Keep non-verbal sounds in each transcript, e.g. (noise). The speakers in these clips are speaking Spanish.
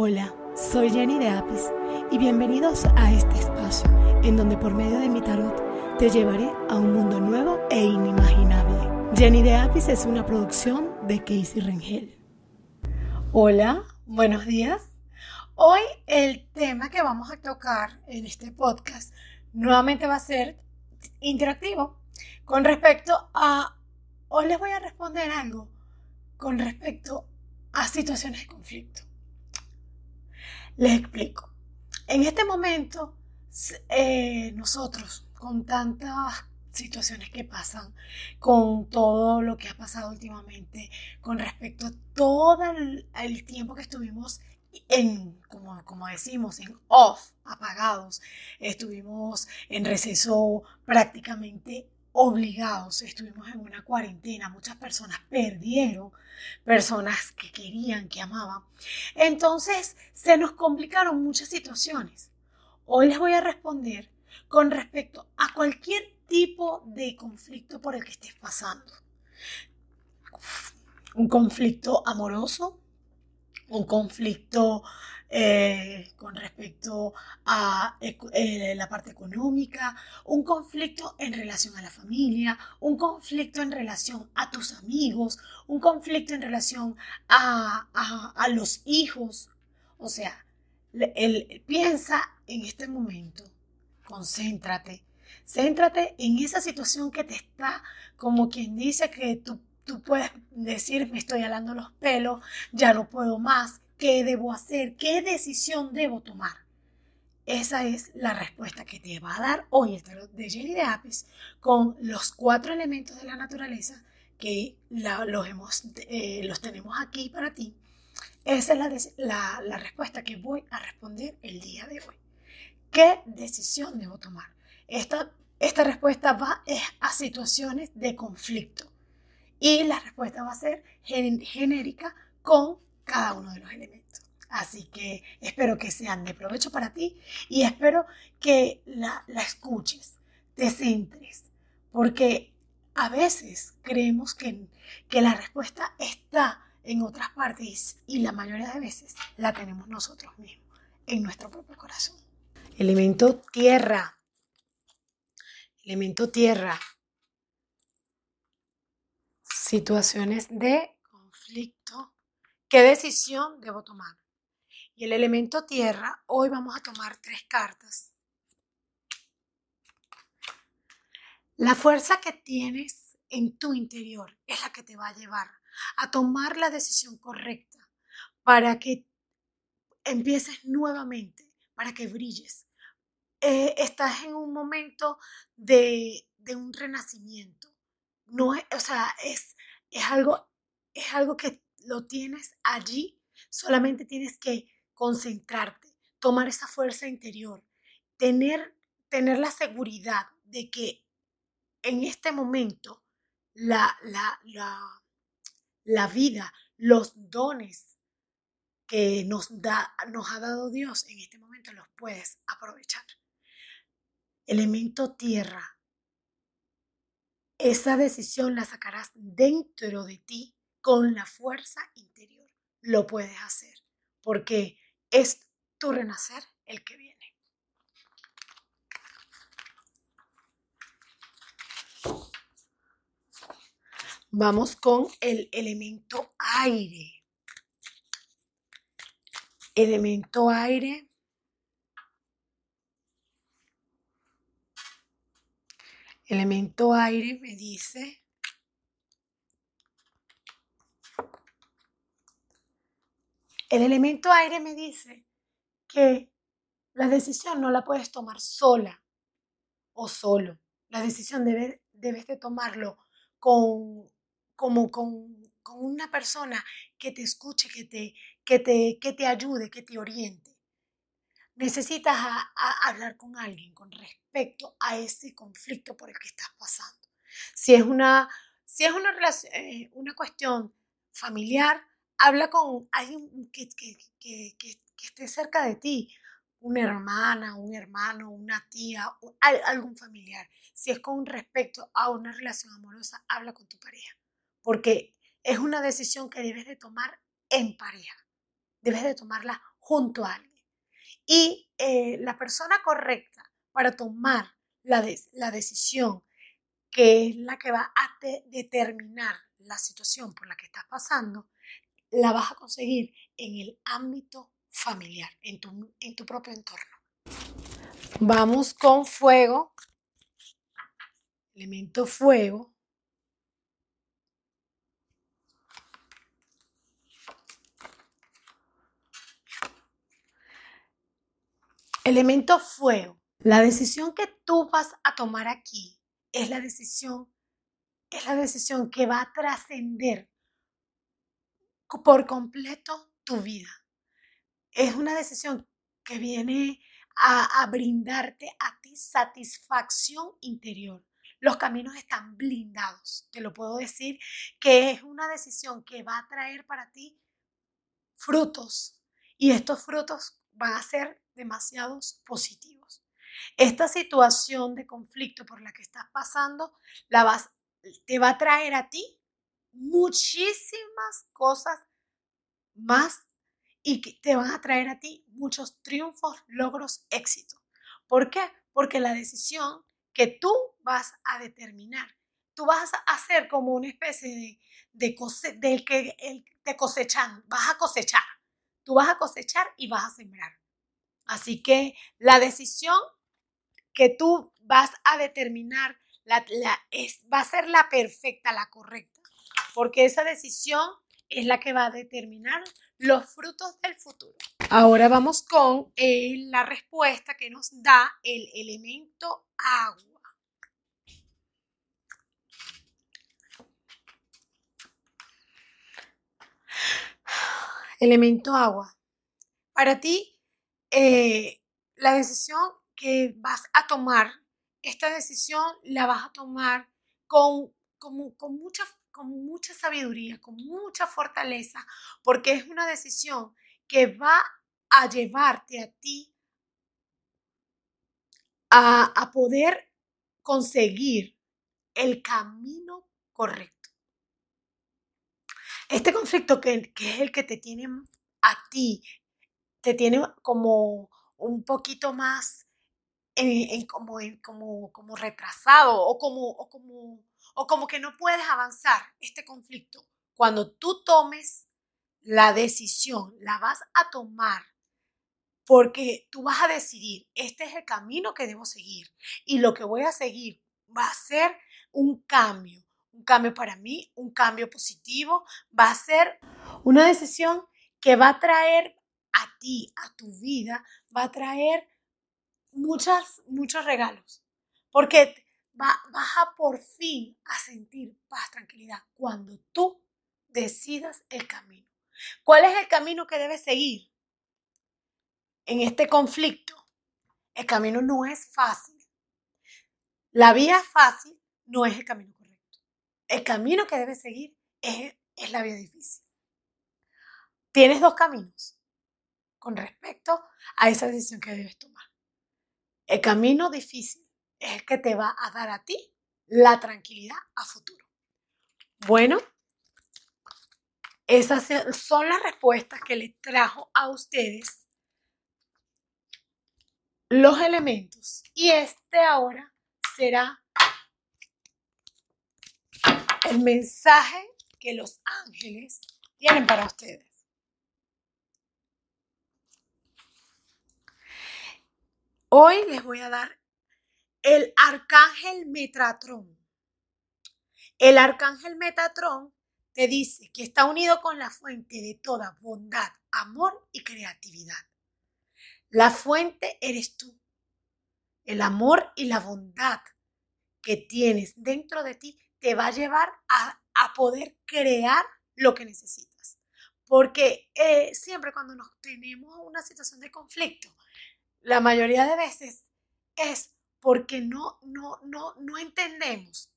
Hola, soy Jenny de Apis y bienvenidos a este espacio en donde por medio de mi tarot te llevaré a un mundo nuevo e inimaginable. Jenny de Apis es una producción de Casey Rengel. Hola, buenos días. Hoy el tema que vamos a tocar en este podcast nuevamente va a ser interactivo con respecto a, hoy les voy a responder algo con respecto a situaciones de conflicto. Les explico. En este momento, eh, nosotros, con tantas situaciones que pasan, con todo lo que ha pasado últimamente, con respecto a todo el, tiempo que estuvimos en, como, como, decimos, en off, apagados, estuvimos en receso prácticamente obligados, estuvimos en una cuarentena, muchas personas perdieron personas que querían, que amaban. Entonces se nos complicaron muchas situaciones. Hoy les voy a responder con respecto a cualquier tipo de conflicto por el que estés pasando. Un conflicto amoroso, un conflicto eh, con respecto a eh, la parte económica, un conflicto en relación a la familia, un conflicto en relación a tus amigos, un conflicto en relación a, a, los hijos. O sea, él piensa en este momento, concéntrate, céntrate en esa situación que te está, como quien dice que tú, tú puedes decir, me estoy alando los pelos, ya no puedo más, ¿Qué debo hacer? ¿Qué decisión debo tomar? Esa es la respuesta que te va a dar hoy el tarot de Jenny de Apis con los cuatro elementos de la naturaleza que los, hemos, eh, los tenemos aquí para ti. Esa es la, respuesta que voy a responder el día de hoy. ¿Qué decisión debo tomar? Esta, esta respuesta va a situaciones de conflicto y la respuesta va a ser genérica con cada uno de los elementos. Así que espero que sean de provecho para ti y espero que la, escuches, te centres, porque a veces creemos que, que la respuesta está en otras partes y la mayoría de veces la tenemos nosotros mismos, en nuestro propio corazón. Elemento tierra. Elemento tierra. Situaciones de conflicto ¿Qué decisión debo tomar? Y el elemento tierra, hoy vamos a tomar tres cartas. La fuerza que tienes en tu interior es la que te va a llevar a tomar la decisión correcta para que empieces nuevamente, para que brilles. Eh, estás en un momento de, de un renacimiento. No es, o sea, es, es, algo, es algo que lo tienes allí, solamente tienes que concentrarte, tomar esa fuerza interior, tener, tener la seguridad de que en este momento la, la, la, la vida, los dones que nos, da, nos ha dado Dios en este momento los puedes aprovechar. Elemento tierra. Esa decisión la sacarás dentro de ti con la fuerza interior lo puedes hacer, porque es tu renacer el que viene. Vamos con el elemento aire. Elemento aire. Elemento aire me dice El elemento aire me dice que la decisión no la puedes tomar sola o solo. La decisión debe, debes de tomarlo con, como con, con, una persona que te escuche, que te, que te, que te ayude, que te oriente. Necesitas hablar con alguien con respecto a ese conflicto por el que estás pasando. Si es una, si es una, eh, una cuestión familiar, habla con alguien que, esté cerca de ti, una hermana, un hermano, una tía, algún familiar. Si es con respecto a una relación amorosa, habla con tu pareja, porque es una decisión que debes de tomar en pareja, debes de tomarla junto a alguien. Y eh, la persona correcta para tomar la, la decisión que es la que va a determinar la situación por la que estás pasando, la vas a conseguir en el ámbito familiar, en tu, en tu propio entorno. Vamos con fuego, elemento fuego. Elemento fuego. La decisión que tú vas a tomar aquí es la decisión, es la decisión que va a trascender por completo tu vida. Es una decisión que viene a, brindarte a ti satisfacción interior. Los caminos están blindados. Te lo puedo decir que es una decisión que va a traer para ti frutos y estos frutos van a ser demasiados positivos. Esta situación de conflicto por la que estás pasando la vas, te va a traer a ti muchísimas cosas más y que te van a traer a ti muchos triunfos, logros, éxitos. ¿Por qué? Porque la decisión que tú vas a determinar, tú vas a hacer como una especie de, de del que el, te cosechan, vas a cosechar, tú vas a cosechar y vas a sembrar. Así que la decisión que tú vas a determinar la, es, va a ser la perfecta, la correcta, porque esa decisión es la que va a determinar los frutos del futuro. Ahora vamos con eh, la respuesta que nos da el elemento agua. Elemento agua. Para ti, eh, la decisión que vas a tomar, esta decisión la vas a tomar con, con, con, mucha, con mucha sabiduría, con mucha fortaleza, porque es una decisión que va a llevarte a ti a, a poder conseguir el camino correcto. Este conflicto que, es el que te tiene a ti, te tiene como un poquito más como, como, como, retrasado o como, o, como, o como que no puedes avanzar este conflicto. Cuando tú tomes la decisión, la vas a tomar porque tú vas a decidir, este es el camino que debo seguir y lo que voy a seguir va a ser un cambio, un cambio para mí, un cambio positivo, va a ser una decisión que va a traer a ti, a tu vida, va a traer muchas, muchos regalos, porque va, vas a por fin a sentir paz, tranquilidad, cuando tú decidas el camino. ¿Cuál es el camino que debes seguir en este conflicto? El camino no es fácil. La vía fácil no es el camino correcto. El camino que debes seguir es, es la vía difícil. Tienes dos caminos con respecto a esa decisión que debes tomar. El camino difícil es el que te va a dar a ti la tranquilidad a futuro. Bueno, esas son las respuestas que les trajo a ustedes los elementos. Y este ahora será el mensaje que los ángeles tienen para ustedes. Hoy les voy a dar el arcángel Metatrón. El arcángel Metatrón te dice que está unido con la fuente de toda bondad, amor y creatividad. La fuente eres tú. El amor y la bondad que tienes dentro de ti te va a llevar a, a poder crear lo que necesitas. Porque eh, siempre cuando nos tenemos una situación de conflicto, la mayoría de veces es porque no, no, no, no entendemos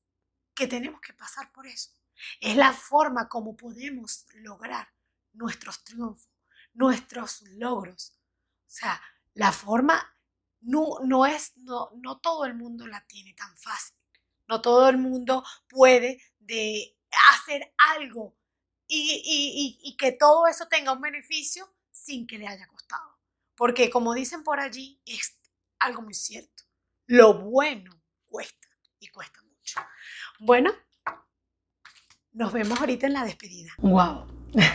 que tenemos que pasar por eso. Es la forma como podemos lograr nuestros triunfos, nuestros logros. O sea, la forma no, no es, no, no todo el mundo la tiene tan fácil. No todo el mundo puede de hacer algo y, y, y, y que todo eso tenga un beneficio sin que le haya costado. porque como dicen por allí, es algo muy cierto. Lo bueno cuesta y cuesta mucho. Bueno, nos vemos ahorita en la despedida. Wow. (laughs)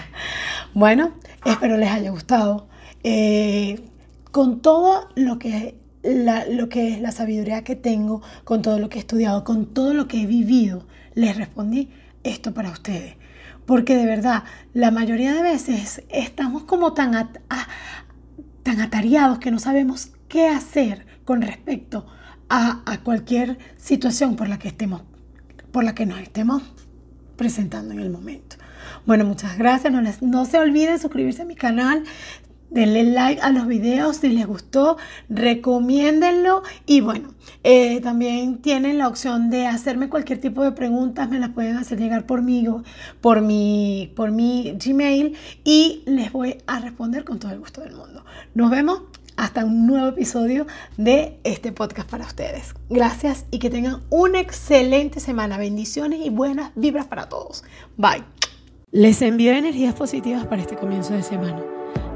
Bueno, espero les haya gustado. Eh, con todo lo que, lo que es la sabiduría que tengo, con todo lo que he estudiado, con todo lo que he vivido, les respondí esto para ustedes. Porque de verdad, la mayoría de veces estamos como tan, tan atareados que no sabemos qué hacer con respecto a, a, cualquier situación por la que estemos, por la que nos estemos presentando en el momento. Bueno, muchas gracias. No, no se olviden suscribirse a mi canal. Denle like a los videos si les gustó, recomiéndenlo y bueno, eh, también tienen la opción de hacerme cualquier tipo de preguntas, me las pueden hacer llegar por mí, por mi, por mi Gmail y les voy a responder con todo el gusto del mundo. Nos vemos hasta un nuevo episodio de este podcast para ustedes. Gracias y que tengan una excelente semana. Bendiciones y buenas vibras para todos. Bye. Les envío energías positivas para este comienzo de semana.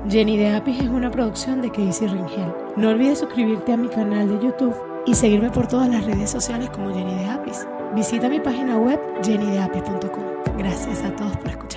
Jenny de Apis es una producción de Casey Ringel. No olvides suscribirte a mi canal de YouTube y seguirme por todas las redes sociales como Jenny de Apis. Visita mi página web jennydeapis.com. Gracias a todos por escuchar.